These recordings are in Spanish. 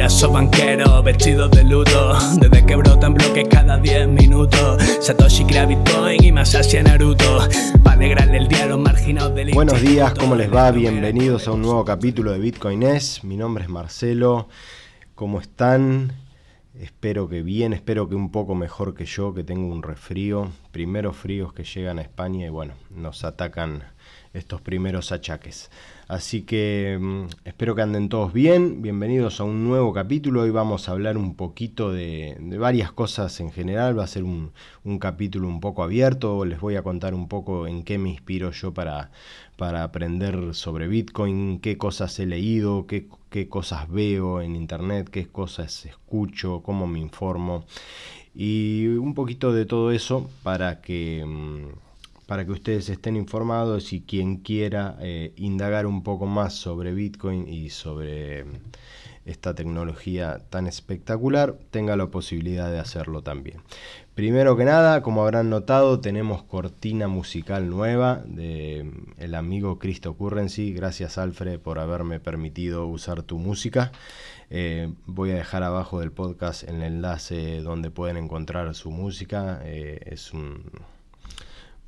Mira, banquero, vestido de luto Desde que brotan bloques cada 10 minutos Satoshi crea Bitcoin y Masashi Naruto Para alegrarle el día a los marginados del Buenos días, ¿cómo les va? Bienvenidos a un nuevo capítulo de Bitcoin es. Mi nombre es Marcelo. ¿Cómo están? Espero que bien, espero que un poco mejor que yo, que tengo un resfrío. Primeros fríos que llegan a España y bueno, nos atacan estos primeros achaques. Así que mm, espero que anden todos bien. Bienvenidos a un nuevo capítulo. Hoy vamos a hablar un poquito de, varias cosas en general. Va a ser un, capítulo un poco abierto. Les voy a contar un poco en qué me inspiro yo para, para aprender sobre Bitcoin, qué cosas he leído, qué, qué cosas veo en internet, qué cosas escucho, cómo me informo. Y un poquito de todo eso para que mm, para que ustedes estén informados y quien quiera eh, indagar un poco más sobre Bitcoin y sobre mm, esta tecnología tan espectacular tenga la posibilidad de hacerlo también. Primero que nada, como habrán notado, tenemos cortina musical nueva de mm, el amigo Cristo Currency. Gracias Alfred por haberme permitido usar tu música. Eh, voy a dejar abajo del podcast el enlace donde pueden encontrar su música. Eh, es un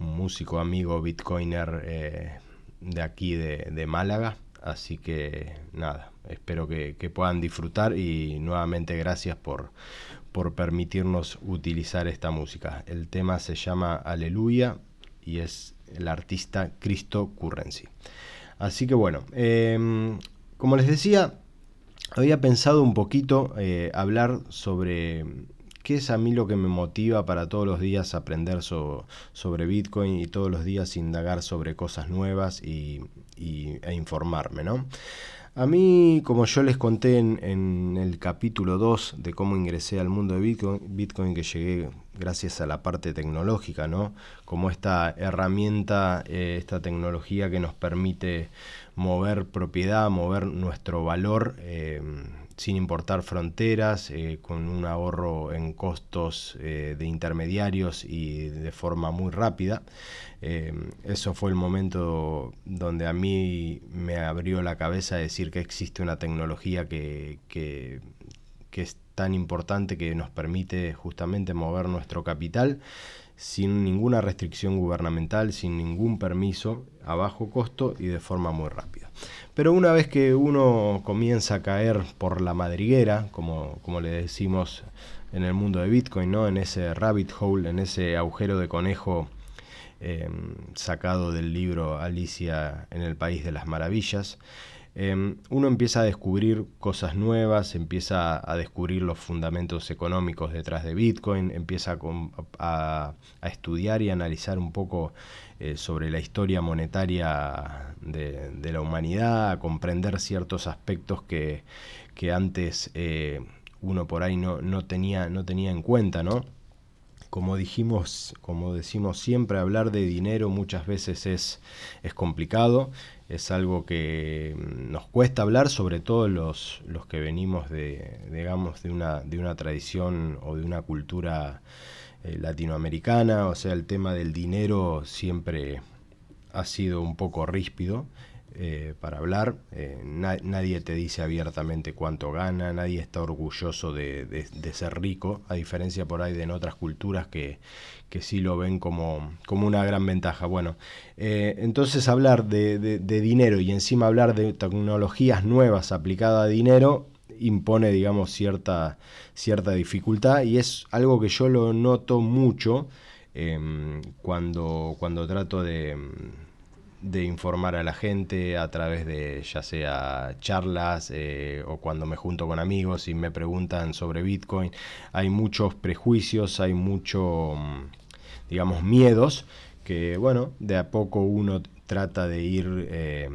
músico amigo bitcoiner eh, de aquí de, Málaga. Así que nada, espero que, puedan disfrutar y nuevamente gracias por, por permitirnos utilizar esta música. El tema se llama Aleluya y es el artista Cristo Currency. Así que bueno, em, como les decía, había pensado un poquito eh, hablar sobre ¿Qué es a mí lo que me motiva para todos los días aprender sobre Bitcoin y todos los días indagar sobre cosas nuevas y, e informarme, ¿no? A mí, como yo les conté en, el capítulo 2 de cómo ingresé al mundo de Bitcoin, Bitcoin, que llegué gracias a la parte tecnológica, ¿no? Como esta herramienta, eh, esta tecnología que nos permite mover propiedad, mover nuestro valor. Eh, sin importar fronteras, eh, con un ahorro en costos eh, de intermediarios y de forma muy rápida. Eh, eso fue el momento donde a mí me abrió la cabeza decir que existe una tecnología que, que, que es tan importante que nos permite justamente mover nuestro capital sin ninguna restricción gubernamental, sin ningún permiso, a bajo costo y de forma muy rápida. Pero una vez que uno comienza a caer por la madriguera, como, como le decimos en el mundo de Bitcoin, ¿no? en ese rabbit hole, en ese agujero de conejo em, sacado del libro Alicia en el País de las Maravillas, Em, uno empieza a descubrir cosas nuevas, empieza a descubrir los fundamentos económicos detrás de Bitcoin, empieza a, estudiar y analizar un poco eh, sobre la historia monetaria de, la humanidad, a comprender ciertos aspectos que, antes eh, uno por ahí no, no, tenía, no tenía en cuenta, ¿no? Como dijimos, como decimos siempre, hablar de dinero muchas veces es, es complicado, es algo que nos cuesta hablar, sobre todo los, los que venimos de, digamos, de una, de una tradición o de una cultura eh, latinoamericana, o sea, el tema del dinero siempre ha sido un poco ríspido. Eh, para hablar. Eh, nadie te dice abiertamente cuánto gana, nadie está orgulloso de, ser rico, a diferencia por ahí de en otras culturas que, que sí lo ven como, como una gran ventaja. Bueno, eh, entonces hablar de, dinero y encima hablar de tecnologías nuevas aplicadas a dinero impone, digamos, cierta, cierta dificultad y es algo que yo lo noto mucho em, cuando, cuando trato de de informar a la gente a través de ya sea charlas eh, o cuando me junto con amigos y me preguntan sobre Bitcoin. Hay muchos prejuicios, hay mucho, mm, digamos, miedos que, bueno, de a poco uno trata de ir... Eh,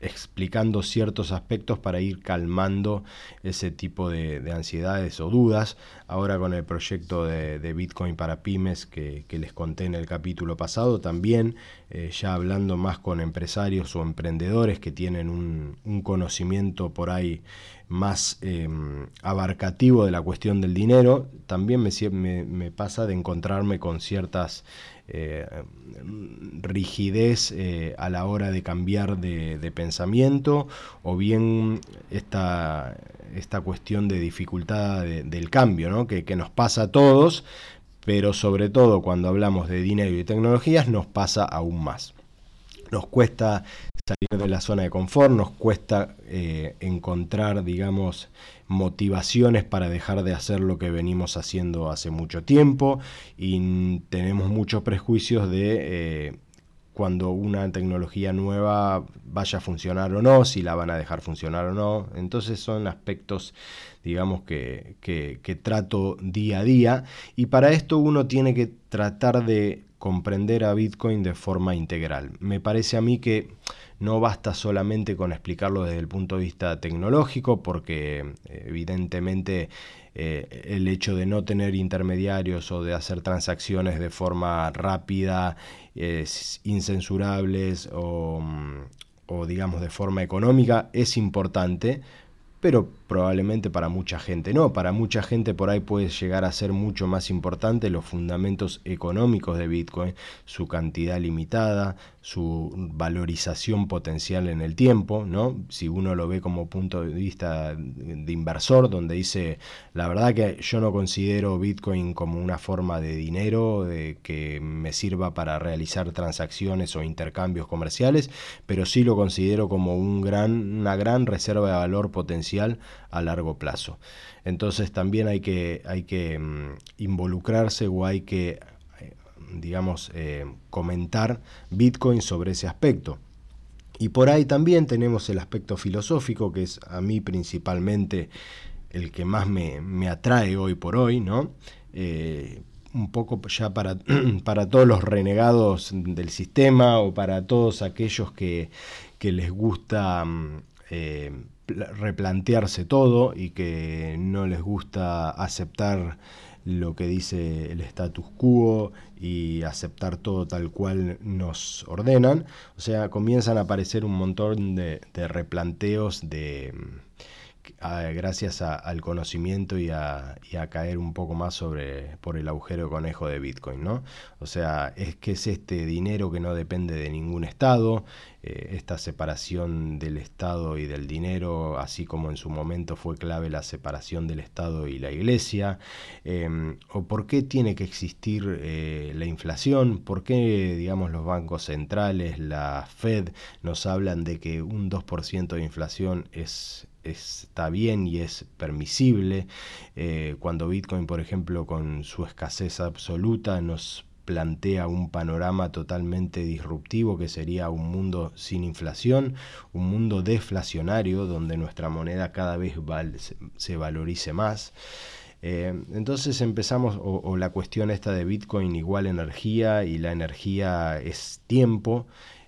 explicando ciertos aspectos para ir calmando ese tipo de, ansiedades o dudas. Ahora con el proyecto de, Bitcoin para pymes que, les conté en el capítulo pasado, también eh, ya hablando más con empresarios o emprendedores que tienen un, conocimiento por ahí más em, abarcativo de la cuestión del dinero, también me, pasa de encontrarme con ciertas eh, rigidez eh, a la hora de cambiar de, pensamiento o bien esta, esta cuestión de dificultad del cambio, ¿no? que, que nos pasa a todos, pero sobre todo cuando hablamos de dinero y tecnologías nos pasa aún más. Nos cuesta salir de la zona de confort, nos cuesta eh, encontrar, digamos, motivaciones para dejar de hacer lo que venimos haciendo hace mucho tiempo y tenemos muchos prejuicios de eh, cuando una tecnología nueva vaya a funcionar o no, si la van a dejar funcionar o no. Entonces son aspectos, digamos, que, que trato día a día y para esto uno tiene que tratar de comprender a Bitcoin de forma integral. Me parece a mí que no basta solamente con explicarlo desde el punto de vista tecnológico, porque evidentemente eh, el hecho de no tener intermediarios o de hacer transacciones de forma rápida, incensurables o, o digamos de forma económica es importante, pero probablemente para mucha gente no. Para mucha gente por ahí puede llegar a ser mucho más importante los fundamentos económicos de Bitcoin, su cantidad limitada, su valorización potencial en el tiempo, ¿no? Si uno lo ve como punto de vista de inversor, donde dice, la verdad que yo no considero Bitcoin como una forma de dinero de que me sirva para realizar transacciones o intercambios comerciales, pero sí lo considero como un gran, una gran reserva de valor potencial a largo plazo. Entonces también hay que, hay que mm, involucrarse o hay que digamos, eh, comentar Bitcoin sobre ese aspecto. Y por ahí también tenemos el aspecto filosófico, que es a mí principalmente el que más me, atrae hoy por hoy, ¿no? Eh, un poco ya para, para, todos los renegados del sistema o para todos aquellos que, les gusta mm, eh, replantearse todo y que no les gusta aceptar lo que dice el status quo y aceptar todo tal cual nos ordenan. O sea, comienzan a aparecer un montón de, replanteos de gracias al conocimiento y a, caer un poco más sobre por el agujero de conejo de Bitcoin, ¿no? O sea, es que es este dinero que no depende de ningún estado, eh, esta separación del Estado y del dinero, así como en su momento fue clave la separación del Estado y la Iglesia, em, o por qué tiene que existir eh, la inflación, por qué, digamos, los bancos centrales, la Fed, nos hablan de que un 2% de inflación es está bien y es permisible, eh, cuando Bitcoin, por ejemplo, con su escasez absoluta nos plantea un panorama totalmente disruptivo que sería un mundo sin inflación, un mundo deflacionario donde nuestra moneda cada vez se valorice más. Eh, entonces empezamos, o, la cuestión esta de Bitcoin igual energía y la energía es tiempo,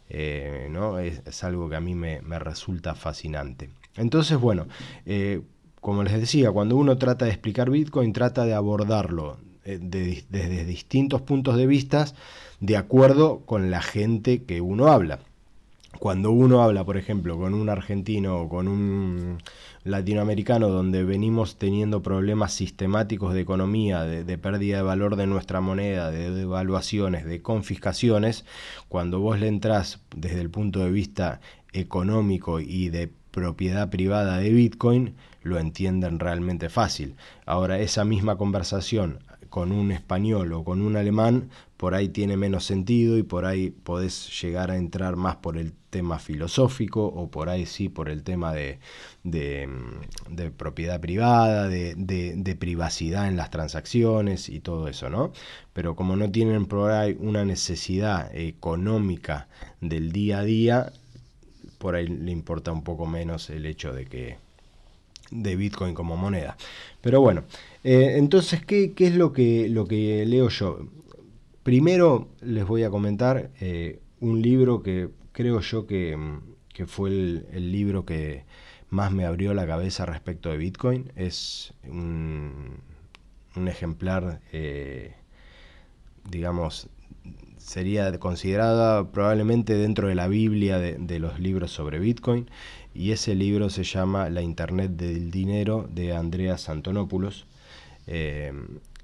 eh, ¿no? Es, algo que a mí me, resulta fascinante. Entonces, bueno, eh, como les decía, cuando uno trata de explicar Bitcoin, trata de abordarlo eh, desde distintos puntos de vista de acuerdo con la gente que uno habla. Cuando uno habla, por ejemplo, con un argentino o con un latinoamericano donde venimos teniendo problemas sistemáticos de economía, de, pérdida de valor de nuestra moneda, de devaluaciones, de confiscaciones, cuando vos le entrás desde el punto de vista económico y de propiedad privada de Bitcoin, lo entienden realmente fácil. Ahora, esa misma conversación con un español o con un alemán, por ahí tiene menos sentido y por ahí podés llegar a entrar más por el tema filosófico o por ahí sí por el tema de, de, propiedad privada, de, de, privacidad en las transacciones y todo eso, ¿no? Pero como no tienen por ahí una necesidad económica del día a día, por ahí le importa un poco menos el hecho de que de Bitcoin como moneda. Pero bueno, eh, entonces, ¿qué, es lo que, lo que leo yo? Primero les voy a comentar eh, un libro que creo yo que, fue el, libro que más me abrió la cabeza respecto de Bitcoin. Es un, ejemplar, eh, digamos, sería considerada probablemente dentro de la Biblia de, de los libros sobre Bitcoin y ese libro se llama La Internet del Dinero de Andreas Antonopoulos. Eh,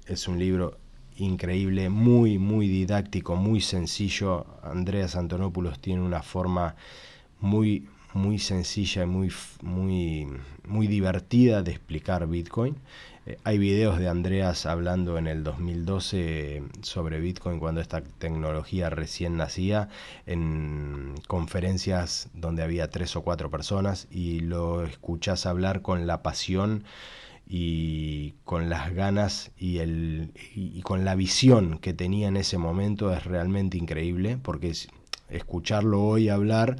es un libro increíble, muy, muy didáctico, muy sencillo. Andreas Antonopoulos tiene una forma muy, muy sencilla y muy, muy, muy divertida de explicar Bitcoin. Eh, hay videos de Andreas hablando en el 2012 sobre Bitcoin cuando esta tecnología recién nacía en conferencias donde había tres o cuatro personas y lo escuchás hablar con la pasión y con las ganas y, el, y, con la visión que tenía en ese momento es realmente increíble porque escucharlo hoy hablar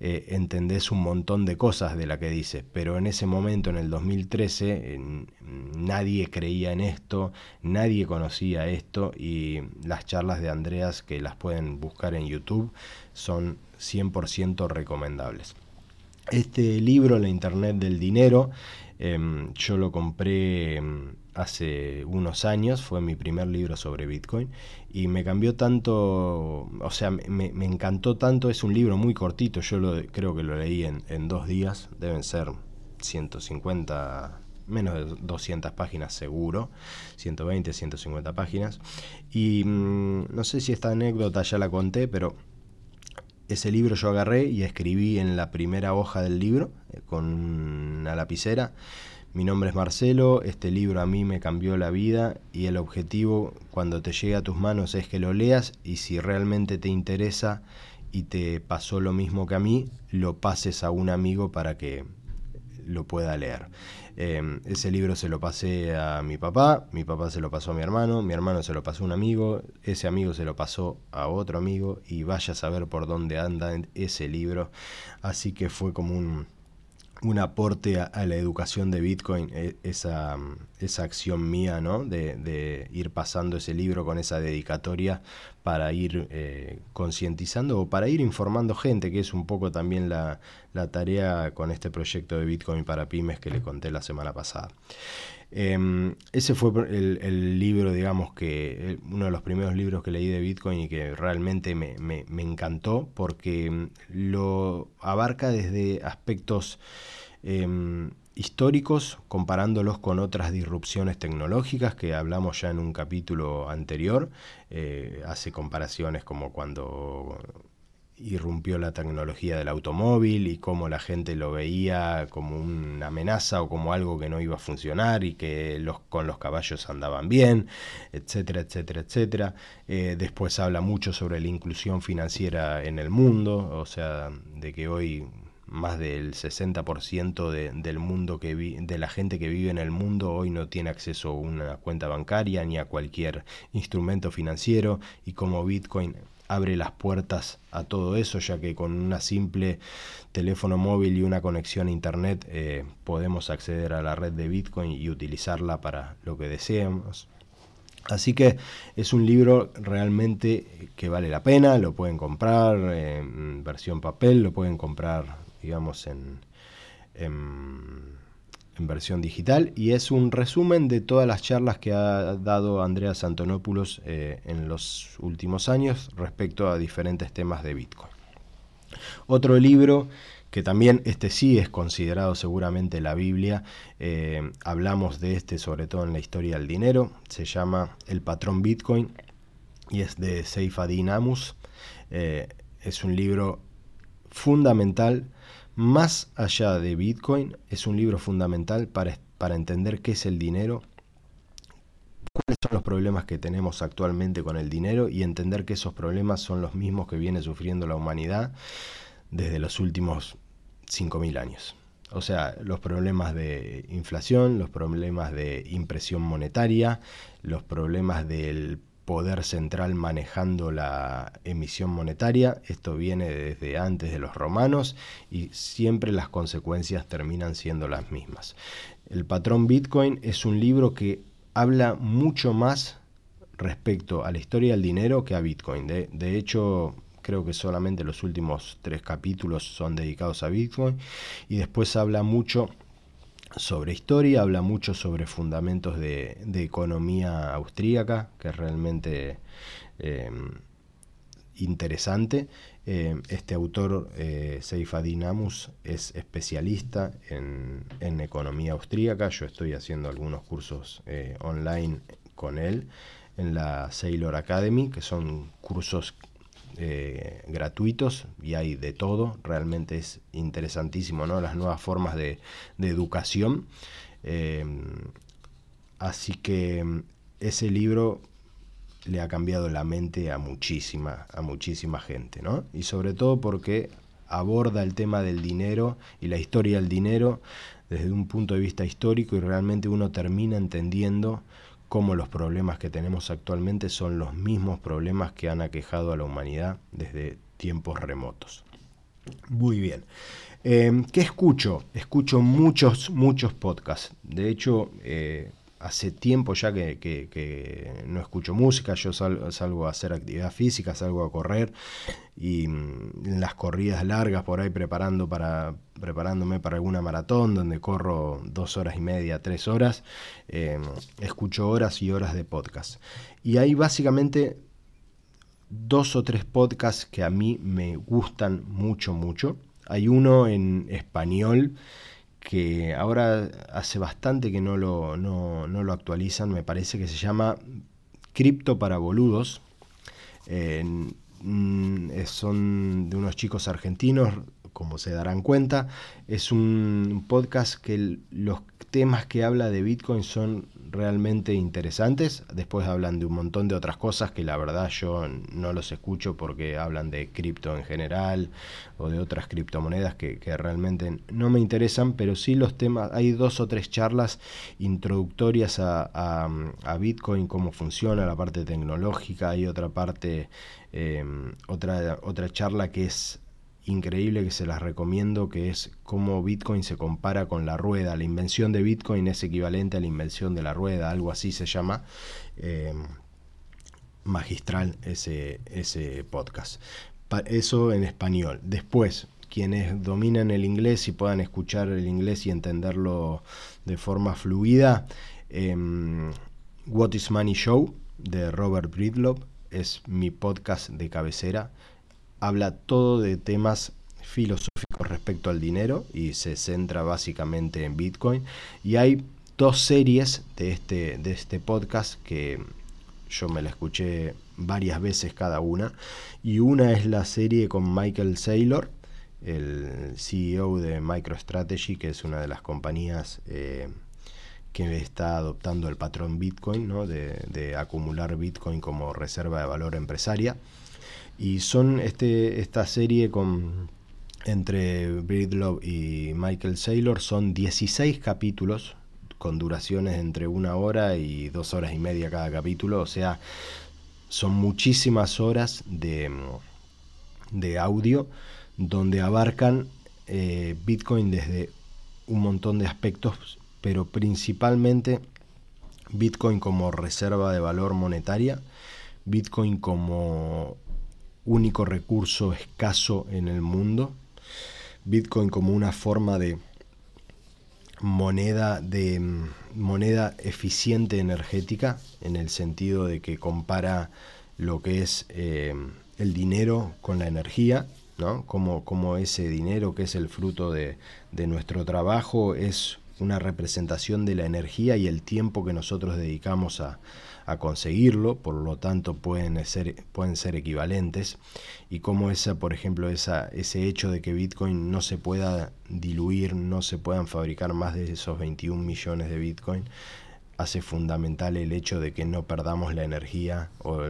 eh, entendés un montón de cosas de la que dice, pero en ese momento, en el 2013, nadie creía en esto, nadie conocía esto y las charlas de Andreas que las pueden buscar en YouTube son 100% recomendables. Este libro, La Internet del Dinero, Em, yo lo compré em, hace unos años, fue mi primer libro sobre Bitcoin y me cambió tanto, o sea, me, encantó tanto, es un libro muy cortito, yo lo, creo que lo leí en, dos días, deben ser 150 menos de 200 páginas seguro, 120, 150 páginas. Y mm, no sé si esta anécdota ya la conté, pero ese libro yo agarré y escribí en la primera hoja del libro eh, con una lapicera. Mi nombre es Marcelo, este libro a mí me cambió la vida y el objetivo cuando te llegue a tus manos es que lo leas y si realmente te interesa y te pasó lo mismo que a mí, lo pases a un amigo para que lo pueda leer. Em, ese libro se lo pasé a mi papá, mi papá se lo pasó a mi hermano, mi hermano se lo pasó a un amigo, ese amigo se lo pasó a otro amigo y vaya a saber por dónde anda ese libro. Así que fue como un, un aporte a, la educación de Bitcoin, e, esa, esa acción mía, ¿no? De, ir pasando ese libro con esa dedicatoria para ir eh, concientizando o para ir informando gente, que es un poco también la, tarea con este proyecto de Bitcoin para pymes que le conté la semana pasada. Em, ese fue el, libro, digamos, que uno de los primeros libros que leí de Bitcoin y que realmente me, me encantó porque lo abarca desde aspectos Em, históricos, comparándolos con otras disrupciones tecnológicas que hablamos ya en un capítulo anterior. Eh, hace comparaciones como cuando irrumpió la tecnología del automóvil y cómo la gente lo veía como una amenaza o como algo que no iba a funcionar y que los, con los caballos andaban bien, etcétera, etcétera, etcétera. Eh, después habla mucho sobre la inclusión financiera en el mundo, o sea, de que hoy más del 60% de, del mundo que de la gente que vive en el mundo hoy no tiene acceso a una cuenta bancaria ni a cualquier instrumento financiero y como Bitcoin abre las puertas a todo eso, ya que con una simple teléfono móvil y una conexión a Internet eh, podemos acceder a la red de Bitcoin y utilizarla para lo que deseemos. Así que es un libro realmente que vale la pena, lo pueden comprar en versión papel, lo pueden comprar digamos, en, versión digital. Y es un resumen de todas las charlas que ha dado Andreas Antonopoulos eh, en los últimos años respecto a diferentes temas de Bitcoin. Otro libro que también este sí es considerado seguramente la Biblia, eh, hablamos de este sobre todo en la historia del dinero, se llama El patrón Bitcoin y es de Seif Adin Amus. Eh, es un libro fundamental más allá de Bitcoin, es un libro fundamental para, para entender qué es el dinero, cuáles son los problemas que tenemos actualmente con el dinero y entender que esos problemas son los mismos que viene sufriendo la humanidad desde los últimos 5.000 años. O sea, los problemas de inflación, los problemas de impresión monetaria, los problemas del poder central manejando la emisión monetaria. Esto viene desde antes de los romanos y siempre las consecuencias terminan siendo las mismas. El patrón Bitcoin es un libro que habla mucho más respecto a la historia del dinero que a Bitcoin. De, de hecho, creo que solamente los últimos tres capítulos son dedicados a Bitcoin y después habla mucho sobre historia, habla mucho sobre fundamentos de, economía austríaca, que es realmente eh, interesante. Eh, este autor, eh, Seifadin es especialista en, economía austríaca. Yo estoy haciendo algunos cursos online con él. en la Sailor Academy, que son cursos eh, gratuitos y hay de todo. Realmente es interesantísimo, ¿no? Las nuevas formas de, educación. Eh, así que ese libro le ha cambiado la mente a muchísima, a muchísima gente, ¿no? Y sobre todo porque aborda el tema del dinero y la historia del dinero desde un punto de vista histórico y realmente uno termina entendiendo cómo los problemas que tenemos actualmente son los mismos problemas que han aquejado a la humanidad desde tiempos remotos. Muy bien. Eh, ¿Qué escucho? Escucho muchos, muchos podcasts. De hecho, eh, hace tiempo ya que, no escucho música, yo salgo a hacer actividad física, salgo a correr y mm, en las corridas largas por ahí preparando para, preparándome para alguna maratón donde corro dos horas y media, tres horas, em, escucho horas y horas de podcast. Y hay básicamente dos o tres podcasts que a mí me gustan mucho, mucho. Hay uno en español que ahora hace bastante que no lo, no, lo actualizan, me parece que se llama Cripto para Boludos. Mm, son de unos chicos argentinos, como se darán cuenta. Es un podcast que los temas que habla de Bitcoin son realmente interesantes. Después hablan de un montón de otras cosas que la verdad yo no los escucho porque hablan de cripto en general o de otras criptomonedas que, realmente no me interesan, pero sí los temas, hay dos o tres charlas introductorias a, Bitcoin, cómo funciona la parte tecnológica, hay otra parte, eh, otra, otra charla que es increíble que se las recomiendo, que es cómo Bitcoin se compara con la rueda. La invención de Bitcoin es equivalente a la invención de la rueda, algo así se llama. Eh, magistral ese, ese podcast. Eso en español. Después, quienes dominan el inglés y puedan escuchar el inglés y entenderlo de forma fluida, em, What is Money Show de Robert Breedlove es mi podcast de cabecera habla todo de temas filosóficos respecto al dinero y se centra básicamente en Bitcoin. Y hay dos series de este, de este podcast que yo me la escuché varias veces cada una. Y una es la serie con Michael Saylor, el CEO de MicroStrategy, que es una de las compañías eh, que está adoptando el patrón Bitcoin, ¿no? de, de acumular Bitcoin como reserva de valor empresaria. Y son este, esta serie con entre Breedlove y Michael Saylor son 16 capítulos con duraciones entre una hora y dos horas y media cada capítulo. O sea, son muchísimas horas de, de audio donde abarcan eh, Bitcoin desde un montón de aspectos, pero principalmente Bitcoin como reserva de valor monetaria, Bitcoin como único recurso escaso en el mundo. Bitcoin como una forma de moneda de mm, moneda eficiente energética en el sentido de que compara lo que es eh, el dinero con la energía, ¿no? Como, como, ese dinero que es el fruto de, de nuestro trabajo es una representación de la energía y el tiempo que nosotros dedicamos a, a conseguirlo, por lo tanto pueden ser, pueden ser equivalentes, y como esa, por ejemplo, esa, ese hecho de que Bitcoin no se pueda diluir, no se puedan fabricar más de esos 21 millones de Bitcoin, hace fundamental el hecho de que no perdamos la energía o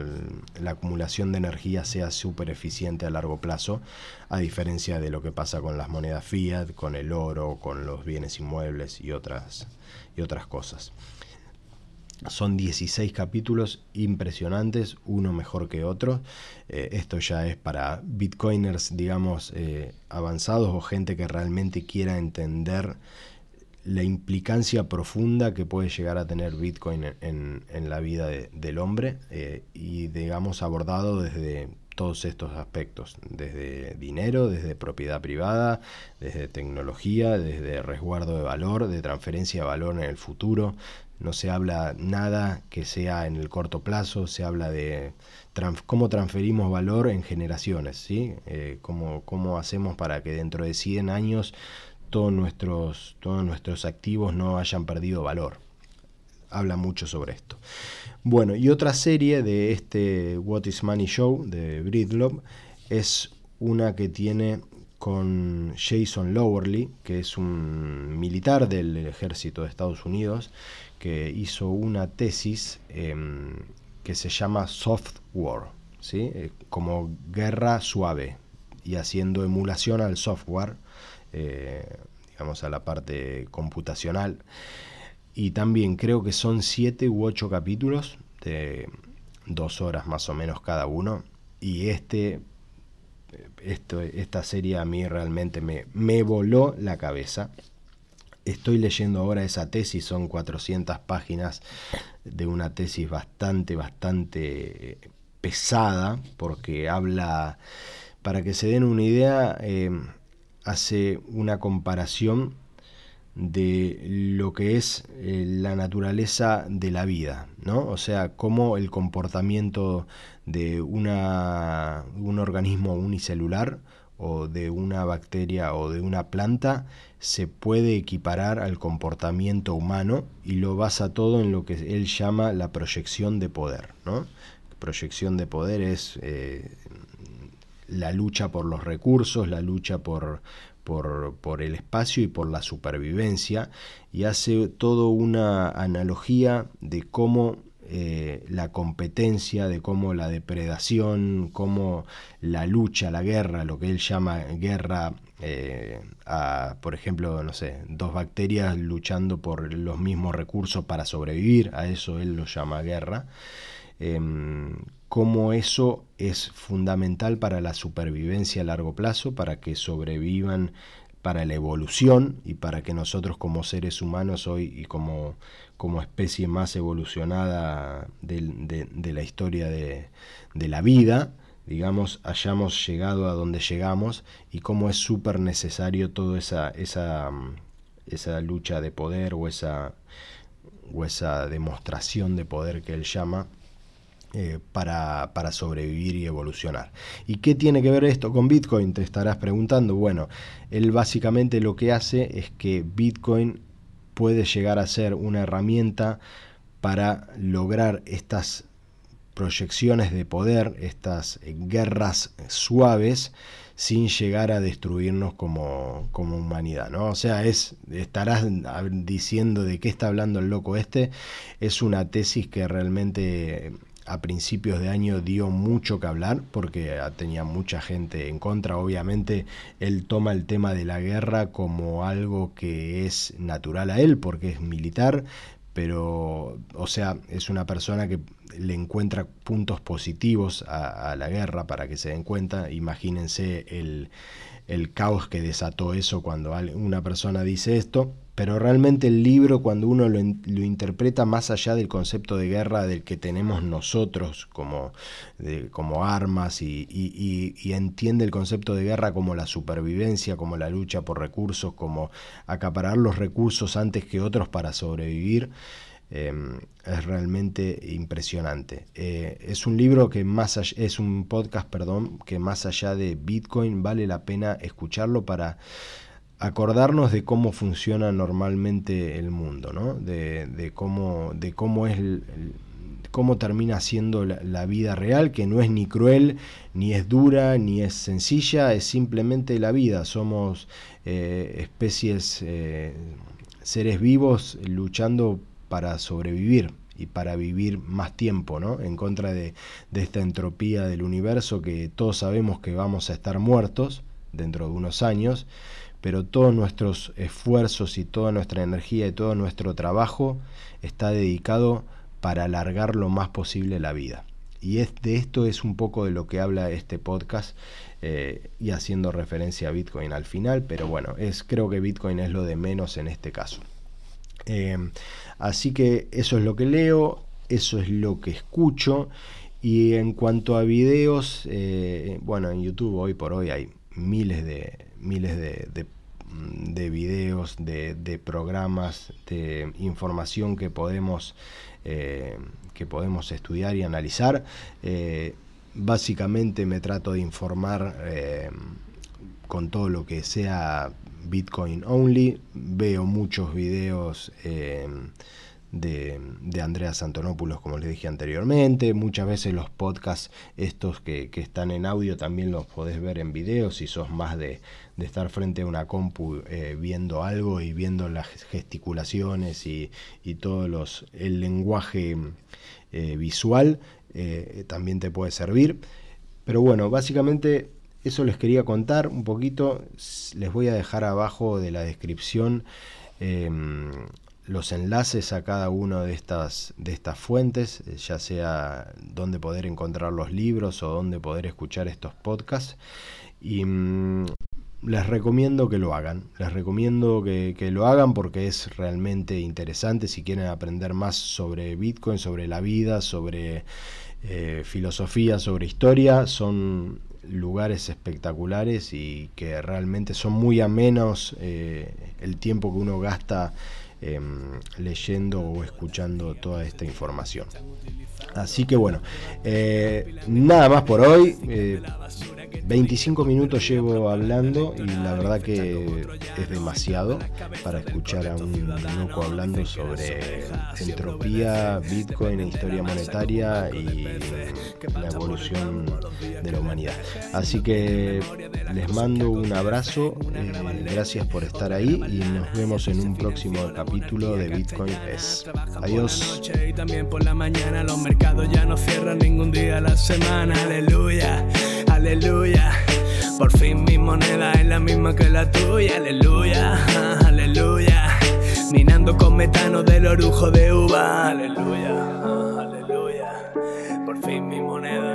la acumulación de energía sea súper eficiente a largo plazo, a diferencia de lo que pasa con las monedas fiat, con el oro, con los bienes inmuebles y otras, y otras cosas. Son 16 capítulos impresionantes, uno mejor que otro. Eh, esto ya es para bitcoiners, digamos, eh, avanzados o gente que realmente quiera entender la implicancia profunda que puede llegar a tener Bitcoin en, la vida del hombre eh, y, digamos, abordado desde todos estos aspectos, desde dinero, desde propiedad privada, desde tecnología, desde resguardo de valor, de transferencia de valor en el futuro, no se habla nada que sea en el corto plazo, se habla de cómo transferimos valor en generaciones, ¿sí? Eh, cómo, hacemos para que dentro de 100 años todos nuestros, todos nuestros activos no hayan perdido valor. habla mucho sobre esto. Bueno, y otra serie de este What is Money Show de Breedlove es una que tiene con Jason Lowerly, que es un militar del ejército de Estados Unidos, que hizo una tesis em, que se llama Soft War, ¿sí? Eh, como guerra suave, y haciendo emulación al software, eh, digamos a la parte computacional. Y también creo que son siete u ocho capítulos de dos horas más o menos cada uno. Y este esto, esta serie a mí realmente me, me voló la cabeza. Estoy leyendo ahora esa tesis, son 400 páginas de una tesis bastante, bastante pesada, porque habla, para que se den una idea, eh, hace una comparación de lo que es eh, la naturaleza de la vida, ¿no? O sea, cómo el comportamiento de una, un organismo unicelular o de una bacteria o de una planta se puede equiparar al comportamiento humano y lo basa todo en lo que él llama la proyección de poder, ¿no? Proyección de poder es eh, la lucha por los recursos, la lucha por, por, el espacio y por la supervivencia y hace todo una analogía de cómo eh, la competencia, de cómo la depredación, cómo la lucha, la guerra, lo que él llama guerra eh, a, por ejemplo, no sé, dos bacterias luchando por los mismos recursos para sobrevivir, a eso él lo llama guerra, em, cómo eso es fundamental para la supervivencia a largo plazo, para que sobrevivan para la evolución y para que nosotros como seres humanos hoy y como, como especie más evolucionada de, la historia de, la vida, digamos, hayamos llegado a donde llegamos y cómo es súper necesario toda esa, esa, esa lucha de poder o esa, o esa demostración de poder que él llama eh, para, sobrevivir y evolucionar. ¿Y qué tiene que ver esto con Bitcoin? Te estarás preguntando. Bueno, él básicamente lo que hace es que Bitcoin puede llegar a ser una herramienta para lograr estas proyecciones de poder, estas guerras suaves, sin llegar a destruirnos como, como, humanidad, ¿no? O sea, es, estarás diciendo de qué está hablando el loco este, es una tesis que realmente a principios de año dio mucho que hablar porque tenía mucha gente en contra. Obviamente él toma el tema de la guerra como algo que es natural a él porque es militar, pero, o sea, es una persona que le encuentra puntos positivos a, la guerra para que se den cuenta. Imagínense el, el caos que desató eso cuando una persona dice esto pero realmente el libro cuando uno lo, interpreta más allá del concepto de guerra del que tenemos nosotros como, como armas y, entiende el concepto de guerra como la supervivencia, como la lucha por recursos, como acaparar los recursos antes que otros para sobrevivir, em, es realmente impresionante. Eh, es un libro que más es un podcast, perdón, que más allá de Bitcoin vale la pena escucharlo para acordarnos de cómo funciona normalmente el mundo, ¿no? de, cómo, de cómo es cómo termina siendo la, vida real, que no es ni cruel, ni es dura, ni es sencilla, es simplemente la vida. Somos eh, especies, eh, seres vivos luchando para sobrevivir y para vivir más tiempo, ¿no? En contra de, de esta entropía del universo que todos sabemos que vamos a estar muertos dentro de unos años pero todos nuestros esfuerzos y toda nuestra energía y todo nuestro trabajo está dedicado para alargar lo más posible la vida. Y de esto es un poco de lo que habla este podcast eh, y haciendo referencia a Bitcoin al final, pero bueno, es, creo que Bitcoin es lo de menos en este caso. Eh, así que eso es lo que leo, eso es lo que escucho. Y en cuanto a videos, eh, bueno, en YouTube hoy por hoy hay miles de, miles de, de, videos, de, programas, de información que podemos, eh, que podemos estudiar y analizar. Eh, básicamente me trato de informar eh, con todo lo que sea Bitcoin only. Veo muchos videos de, de Andreas Antonopoulos, como les dije anteriormente. Muchas veces los podcasts estos que, están en audio también los podés ver en video si sos más de, estar frente a una compu eh, viendo algo y viendo las gesticulaciones y, y todo los, el lenguaje eh, visual, eh, también te puede servir. Pero bueno, básicamente eso les quería contar un poquito. Les voy a dejar abajo de la descripción em, los enlaces a cada una de estas, de estas fuentes, ya sea dónde poder encontrar los libros o dónde poder escuchar estos podcasts. Y mm, les recomiendo que lo hagan. Les recomiendo que, lo hagan porque es realmente interesante si quieren aprender más sobre Bitcoin, sobre la vida, sobre eh, filosofía, sobre historia. Son lugares espectaculares y que realmente son muy amenos eh, el tiempo que uno gasta Em, leyendo o escuchando toda esta información. Así que bueno, eh, nada más por hoy. 25 eh, minutos llevo hablando y la verdad que es demasiado para escuchar a un loco hablando sobre entropía, Bitcoin, historia monetaria y la evolución de la humanidad. Así que les mando un abrazo, eh, gracias por estar ahí y nos vemos en un próximo capítulo de Bitcoin es. Adiós aleluya. Por fin mi moneda es la misma que la tuya, aleluya, aleluya. Minando con metano del orujo de uva, aleluya, aleluya. Por fin mi moneda.